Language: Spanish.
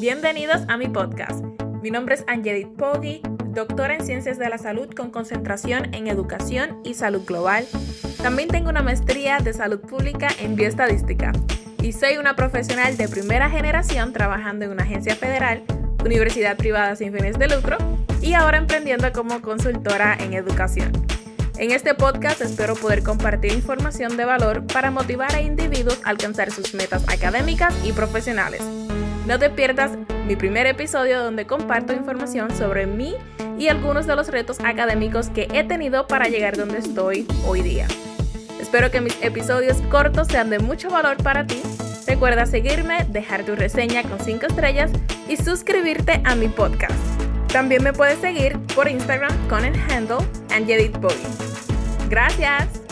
Bienvenidos a mi podcast. Mi nombre es Angelit Poggi, doctora en Ciencias de la Salud con concentración en Educación y Salud Global. También tengo una maestría de Salud Pública en Bioestadística y soy una profesional de primera generación trabajando en una agencia federal, universidad privada sin fines de lucro y ahora emprendiendo como consultora en educación. En este podcast espero poder compartir información de valor para motivar a individuos a alcanzar sus metas académicas y profesionales. No te pierdas mi primer episodio donde comparto información sobre mí y algunos de los retos académicos que he tenido para llegar donde estoy hoy día. Espero que mis episodios cortos sean de mucho valor para ti. Recuerda seguirme, dejar tu reseña con 5 estrellas y suscribirte a mi podcast. También me puedes seguir por Instagram con el handle Angelit Gracias.